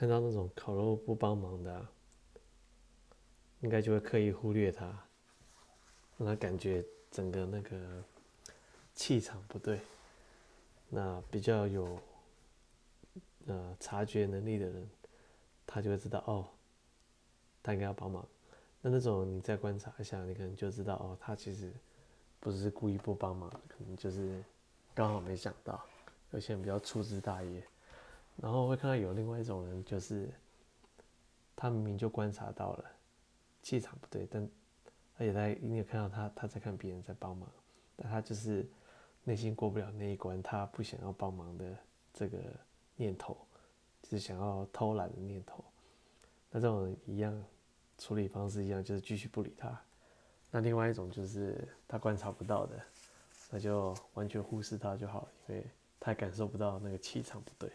看到那种烤肉不帮忙的、应该就会刻意忽略他，让他感觉整个那个气场不对。那比较有呃察觉能力的人，他就会知道哦，他应该要帮忙。那那种你再观察一下，你可能就知道哦，他其实不是故意不帮忙，可能就是刚好没想到。有些人比较粗枝大叶，然后会看到有另外一种人，就是他明明就观察到了气场不对，但而且他你也看到他他在看别人在帮忙，但他就是。内心过不了那一关，他不想要帮忙的这个念头，就是想要偷懒的念头。那这种人一样处理方式一样，就是继续不理他。那另外一种就是他观察不到的，那就完全忽视他就好，因为他感受不到那个气场不对。